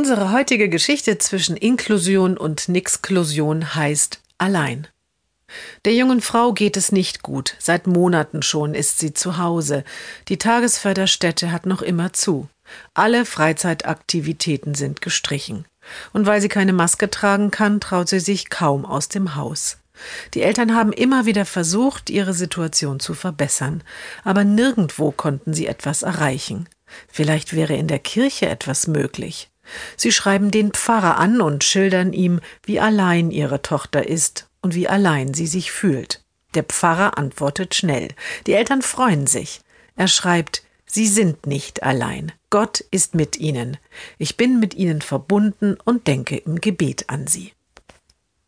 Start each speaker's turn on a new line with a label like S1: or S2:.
S1: Unsere heutige Geschichte zwischen Inklusion und Nixklusion heißt Allein. Der jungen Frau geht es nicht gut. Seit Monaten schon ist sie zu Hause. Die Tagesförderstätte hat noch immer zu. Alle Freizeitaktivitäten sind gestrichen. Und weil sie keine Maske tragen kann, traut sie sich kaum aus dem Haus. Die Eltern haben immer wieder versucht, ihre Situation zu verbessern, aber nirgendwo konnten sie etwas erreichen. Vielleicht wäre in der Kirche etwas möglich. Sie schreiben den Pfarrer an und schildern ihm, wie allein ihre Tochter ist und wie allein sie sich fühlt. Der Pfarrer antwortet schnell. Die Eltern freuen sich. Er schreibt, Sie sind nicht allein. Gott ist mit Ihnen. Ich bin mit Ihnen verbunden und denke im Gebet an Sie.